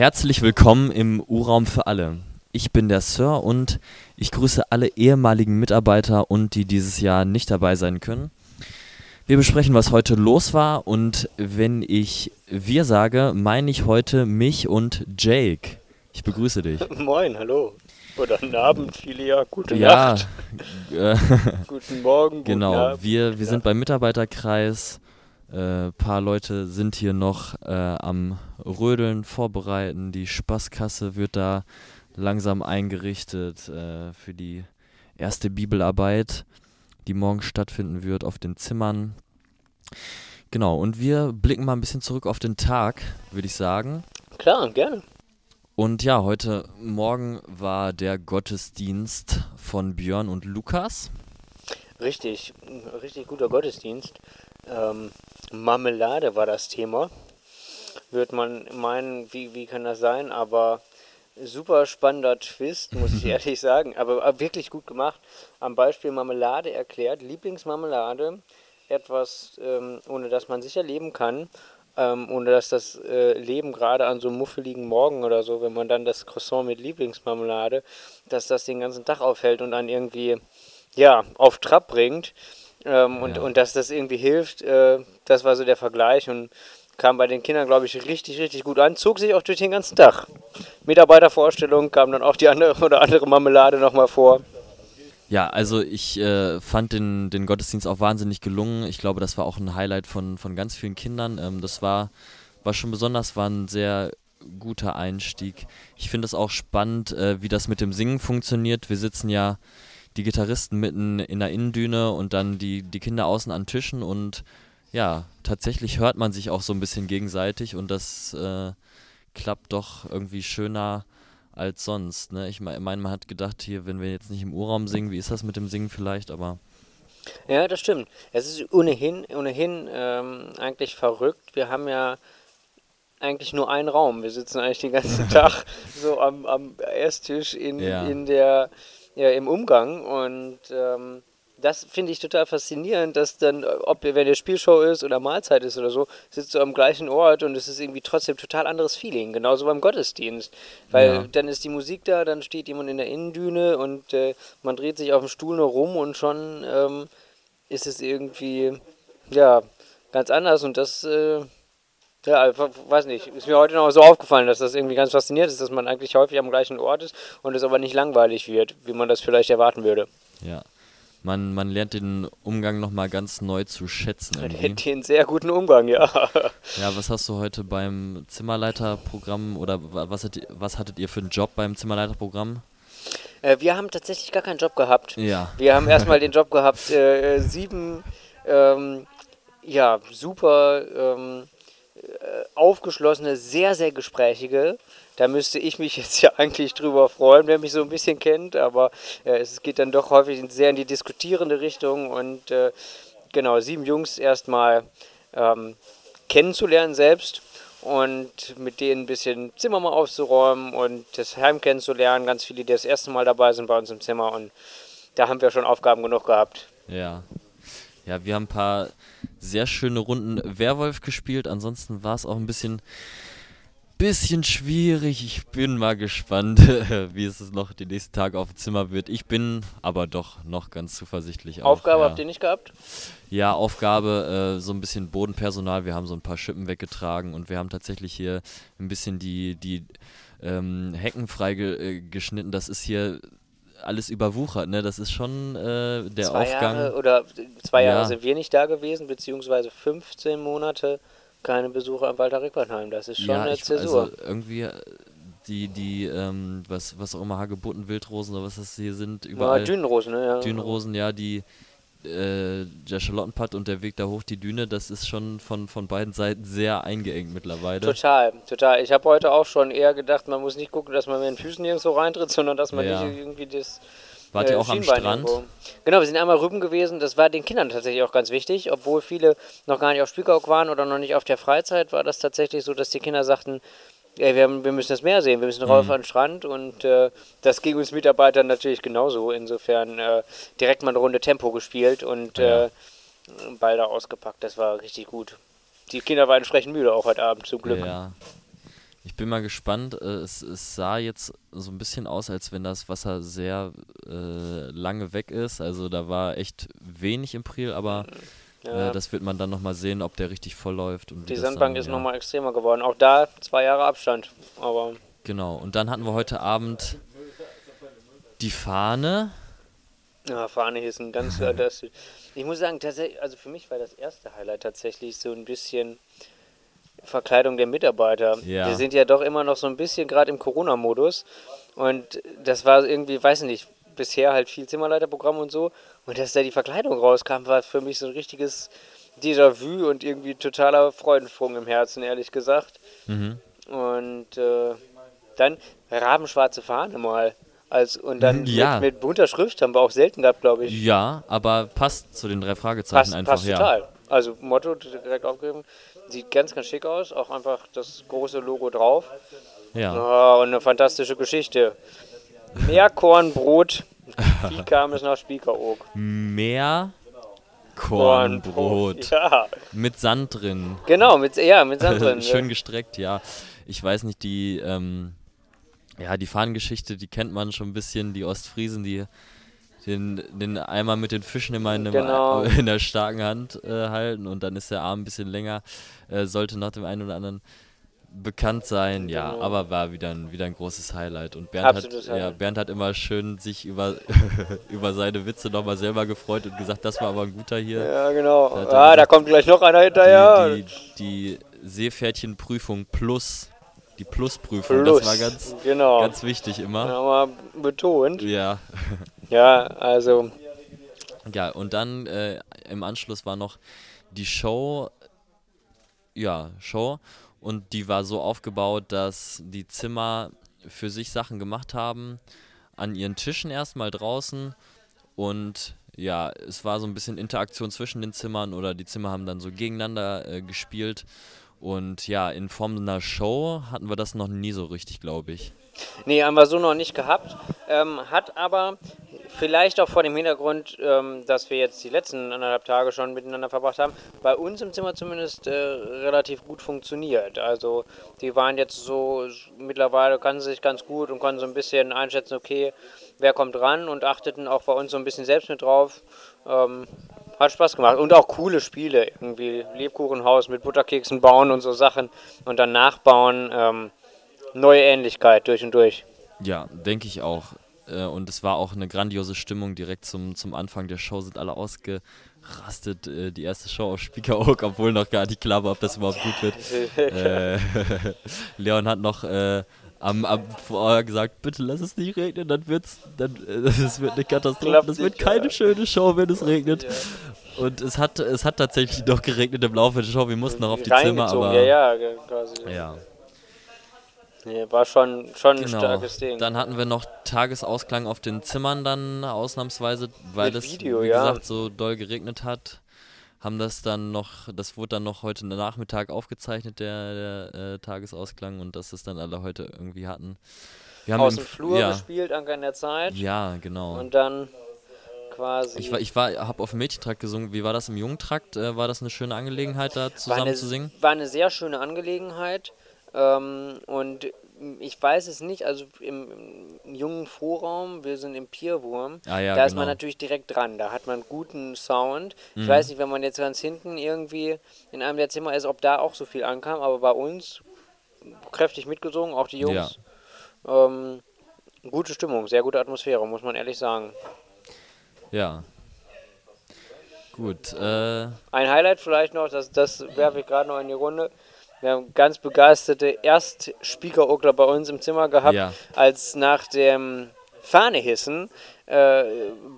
Herzlich willkommen im U-Raum für alle. Ich bin der Sir und ich grüße alle ehemaligen Mitarbeiter und die dieses Jahr nicht dabei sein können. Wir besprechen, was heute los war und wenn ich wir sage, meine ich heute mich und Jake. Ich begrüße dich. Moin, hallo. Oder guten Abend, Filia, gute ja, Nacht. Guten Morgen, guten Genau, Abend. wir, wir ja. sind beim Mitarbeiterkreis. Ein äh, paar Leute sind hier noch äh, am Rödeln vorbereiten. Die Spaßkasse wird da langsam eingerichtet äh, für die erste Bibelarbeit, die morgen stattfinden wird auf den Zimmern. Genau, und wir blicken mal ein bisschen zurück auf den Tag, würde ich sagen. Klar, gerne. Und ja, heute Morgen war der Gottesdienst von Björn und Lukas. Richtig, richtig guter Gottesdienst. Ähm, Marmelade war das Thema. Wird man meinen, wie, wie kann das sein? Aber super spannender Twist, muss ich ehrlich sagen. Aber wirklich gut gemacht. Am Beispiel Marmelade erklärt. Lieblingsmarmelade, etwas, ähm, ohne das man sicher leben kann ähm, ohne dass das äh, Leben gerade an so einem muffeligen Morgen oder so, wenn man dann das Croissant mit Lieblingsmarmelade, dass das den ganzen Tag aufhält und dann irgendwie, ja, auf Trab bringt. Ähm, und, ja. und dass das irgendwie hilft, äh, das war so der Vergleich und kam bei den Kindern, glaube ich, richtig, richtig gut an. Zog sich auch durch den ganzen Tag. Mitarbeitervorstellung kam dann auch die andere oder andere Marmelade nochmal vor. Ja, also ich äh, fand den, den Gottesdienst auch wahnsinnig gelungen. Ich glaube, das war auch ein Highlight von, von ganz vielen Kindern. Ähm, das war, war schon besonders, war ein sehr guter Einstieg. Ich finde es auch spannend, äh, wie das mit dem Singen funktioniert. Wir sitzen ja die Gitarristen mitten in der Innendüne und dann die, die Kinder außen an Tischen und ja, tatsächlich hört man sich auch so ein bisschen gegenseitig und das äh, klappt doch irgendwie schöner als sonst. Ne? Ich meine, man hat gedacht, hier, wenn wir jetzt nicht im Urraum singen, wie ist das mit dem Singen vielleicht, aber. Ja, das stimmt. Es ist ohnehin, ohnehin ähm, eigentlich verrückt. Wir haben ja eigentlich nur einen Raum. Wir sitzen eigentlich den ganzen Tag so am, am Esstisch in, ja. in der, ja, im Umgang und ähm, das finde ich total faszinierend, dass dann, ob wenn der Spielshow ist oder Mahlzeit ist oder so, sitzt du am gleichen Ort und es ist irgendwie trotzdem total anderes Feeling. Genauso beim Gottesdienst. Weil ja. dann ist die Musik da, dann steht jemand in der Innendüne und äh, man dreht sich auf dem Stuhl nur rum und schon ähm, ist es irgendwie, ja, ganz anders und das, äh, ja, weiß nicht, ist mir heute noch so aufgefallen, dass das irgendwie ganz faszinierend ist, dass man eigentlich häufig am gleichen Ort ist und es aber nicht langweilig wird, wie man das vielleicht erwarten würde. Ja man, man lernt den Umgang nochmal ganz neu zu schätzen. Irgendwie. Den sehr guten Umgang, ja. Ja, was hast du heute beim Zimmerleiterprogramm oder was, hat, was hattet ihr für einen Job beim Zimmerleiterprogramm? Äh, wir haben tatsächlich gar keinen Job gehabt. Ja. Wir haben erstmal den Job gehabt, äh, sieben ähm, ja, super ähm, äh, aufgeschlossene, sehr, sehr gesprächige da müsste ich mich jetzt ja eigentlich drüber freuen, wer mich so ein bisschen kennt, aber äh, es geht dann doch häufig sehr in die diskutierende Richtung und äh, genau, sieben Jungs erstmal ähm, kennenzulernen selbst und mit denen ein bisschen Zimmer mal aufzuräumen und das Heim kennenzulernen. Ganz viele, die das erste Mal dabei sind bei uns im Zimmer und da haben wir schon Aufgaben genug gehabt. Ja. Ja, wir haben ein paar sehr schöne Runden Werwolf gespielt. Ansonsten war es auch ein bisschen bisschen schwierig. Ich bin mal gespannt, wie es noch die nächsten Tage auf dem Zimmer wird. Ich bin aber doch noch ganz zuversichtlich. Auch, Aufgabe ja. habt ihr nicht gehabt? Ja, Aufgabe, äh, so ein bisschen Bodenpersonal. Wir haben so ein paar Schippen weggetragen und wir haben tatsächlich hier ein bisschen die, die ähm, Hecken freigeschnitten. Äh, das ist hier alles überwuchert, ne? Das ist schon äh, der zwei Aufgang. Jahre oder zwei Jahre ja. sind wir nicht da gewesen, beziehungsweise 15 Monate keine Besucher am Walter Rickbernheim. Das ist schon ja, eine ich, Zäsur. Also irgendwie äh, die, die, ähm, was, was auch immer, Hagebutten, Wildrosen oder was das hier sind, überall. Ja, Dünenrosen, ne? Ja. Dünenrosen, ja, die, äh, der Charlottenpad und der Weg da hoch die Düne, das ist schon von, von beiden Seiten sehr eingeengt mittlerweile. Total, total. Ich habe heute auch schon eher gedacht, man muss nicht gucken, dass man mit den Füßen nirgendwo reintritt, sondern dass man ja. nicht irgendwie das Wart ihr äh, auch am Strand? Irgendwo. Genau, wir sind einmal rüben gewesen. Das war den Kindern tatsächlich auch ganz wichtig. Obwohl viele noch gar nicht auf Spiekeroog waren oder noch nicht auf der Freizeit, war das tatsächlich so, dass die Kinder sagten, ey, wir, haben, wir müssen das Meer sehen, wir müssen rauf mhm. an den Strand. Und äh, das ging uns Mitarbeitern natürlich genauso. Insofern äh, direkt mal eine Runde Tempo gespielt und ja. äh, Ball da ausgepackt. Das war richtig gut. Die Kinder waren entsprechend müde auch heute Abend, zum Glück. Ja. Ich bin mal gespannt. Äh, es, es, sah jetzt so ein bisschen aus, als wenn das Wasser sehr äh, lange weg ist. Also da war echt wenig im Priel, aber ja. äh, das wird man dann nochmal sehen, ob der richtig voll läuft. Die Sandbank dann, ist ja. nochmal extremer geworden. Auch da zwei Jahre Abstand. Aber genau. Und dann hatten wir heute Abend die Fahne. Ja, Fahne ist ein ganz. das, ich muss sagen, tatsächlich, also für mich war das erste Highlight tatsächlich so ein bisschen Verkleidung der Mitarbeiter. Ja. Wir sind ja doch immer noch so ein bisschen gerade im Corona-Modus. Und das war irgendwie, weiß nicht, bisher halt viel Zimmerleiterprogramm und so. Und dass da die Verkleidung rauskam, war für mich so ein richtiges Déjà-vu und irgendwie totaler Freudensprung im Herzen, ehrlich gesagt. Mhm. Und äh, dann rabenschwarze Fahne mal. Als, und dann ja. mit, mit, bunter Schrift haben wir auch selten gehabt, glaube ich. Ja, aber passt zu den drei Fragezeichen passt, einfach. Passt ja. total. Also Motto direkt aufgegeben. Sieht ganz, ganz schick aus. Auch einfach das große Logo drauf. Ja. Oh, und eine fantastische Geschichte. Meerkornbrot. Wie kam es nach Spiekeroog? Meerkornbrot. Ja. Mit Sand drin. Genau, mit, ja, mit Sand drin. Schön gestreckt, ja. Ich weiß nicht, die, ähm, ja, die Fahnengeschichte, die kennt man schon ein bisschen. Die Ostfriesen, die den, den Eimer mit den Fischen immer in, genau. in der starken Hand äh, halten und dann ist der Arm ein bisschen länger. Äh, sollte nach dem einen oder anderen bekannt sein, ja, genau. aber war wieder ein, wieder ein großes Highlight. Und Bernd hat, ja, Bernd hat immer schön sich über, über seine Witze nochmal selber gefreut und gesagt, das war aber ein guter hier. Ja, genau. Da, ah, gesagt, da kommt gleich noch einer hinterher. Die, die, die Seepferdchenprüfung plus die Plusprüfung, Plus, das war ganz, genau. ganz wichtig immer. Ja, mal betont. Ja. Ja, also. Ja, und dann äh, im Anschluss war noch die Show. Ja, Show. Und die war so aufgebaut, dass die Zimmer für sich Sachen gemacht haben. An ihren Tischen erstmal draußen. Und ja, es war so ein bisschen Interaktion zwischen den Zimmern oder die Zimmer haben dann so gegeneinander äh, gespielt. Und ja, in Form einer Show hatten wir das noch nie so richtig, glaube ich. Nee, haben wir so noch nicht gehabt. Ähm, hat aber vielleicht auch vor dem Hintergrund, ähm, dass wir jetzt die letzten anderthalb Tage schon miteinander verbracht haben, bei uns im Zimmer zumindest äh, relativ gut funktioniert. Also die waren jetzt so, mittlerweile kannten sie sich ganz gut und konnten so ein bisschen einschätzen, okay, wer kommt ran und achteten auch bei uns so ein bisschen selbst mit drauf. Ähm, hat Spaß gemacht. Und auch coole Spiele. Irgendwie Lebkuchenhaus mit Butterkeksen bauen und so Sachen. Und dann nachbauen. Ähm, neue Ähnlichkeit durch und durch. Ja, denke ich auch. Äh, und es war auch eine grandiose Stimmung direkt zum, zum Anfang der Show. Sind alle ausgerastet. Äh, die erste Show auf Speaker Oak, obwohl noch gar nicht klar war, ob das überhaupt gut wird. äh, Leon hat noch äh, am, am vorher gesagt, bitte lass es nicht regnen, dann wird's, dann es wird eine Katastrophe. Das wird keine ja. schöne Show, wenn es regnet. Ja. Und es hat, es hat tatsächlich noch geregnet im Laufe der Show. Wir mussten noch auf die Zimmer, aber. Ja, ja, quasi. Ja. Nee, war schon, schon genau. ein starkes Ding. Dann hatten wir noch Tagesausklang auf den Zimmern dann ausnahmsweise, weil es, wie ja. gesagt, so doll geregnet hat. Haben das dann noch, das wurde dann noch heute Nachmittag aufgezeichnet, der, der äh, Tagesausklang, und dass es dann alle heute irgendwie hatten. Wir haben Aus dem Flur ja. gespielt, Anker in der Zeit. Ja, genau. Und dann quasi. Ich war, ich war, habe auf dem Mädchentrakt gesungen. Wie war das im Jungtrakt? Äh, war das eine schöne Angelegenheit, da zusammen eine, zu singen? War eine sehr schöne Angelegenheit. Ähm, und ich weiß es nicht, also im, im, jungen Vorraum, wir sind im Pierwurm, ah, ja, da ist man genau. natürlich direkt dran, da hat man guten Sound. Mhm. Ich weiß nicht, wenn man jetzt ganz hinten irgendwie in einem der Zimmer ist, ob da auch so viel ankam, aber bei uns kräftig mitgesungen, auch die Jungs. Ja. Ähm, gute Stimmung, sehr gute Atmosphäre, muss man ehrlich sagen. Ja. Gut. Äh Ein Highlight vielleicht noch, das, das werfe ich gerade noch in die Runde. Wir haben ganz begeisterte Erst-Speaker-Ogler bei uns im Zimmer gehabt, ja. als nach dem Fahnehissen äh,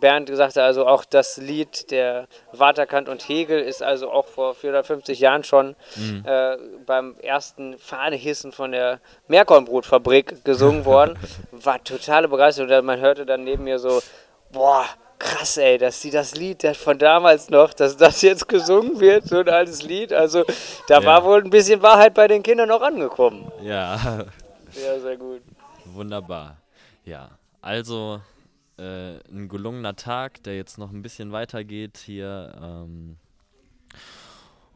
Bernd gesagt hat, also auch das Lied der Waterkant und Hegel ist also auch vor 450 Jahren schon mhm. äh, beim ersten Fahnehissen von der Meerkornbrotfabrik gesungen worden. War totale Begeisterung. Man hörte dann neben mir so, boah, krass, ey, dass sie das Lied von damals noch, dass das jetzt gesungen wird, so ein altes Lied. Also da ja. war wohl ein bisschen Wahrheit bei den Kindern noch angekommen. Ja. Ja, sehr gut. Wunderbar. Ja, also äh, ein gelungener Tag, der jetzt noch ein bisschen weitergeht hier. Ähm,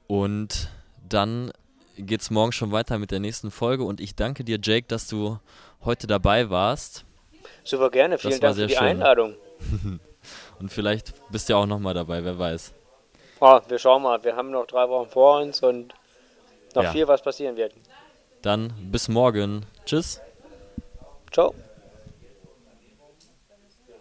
und dann geht es morgen schon weiter mit der nächsten Folge und ich danke dir, Jake, dass du heute dabei warst. Super gerne, vielen Dank für die schön. Einladung. und vielleicht bist du ja auch nochmal dabei, wer weiß. Oh, wir schauen mal, wir haben noch drei Wochen vor uns und noch ja. viel, was passieren wird. Dann bis morgen. Tschüss. Ciao.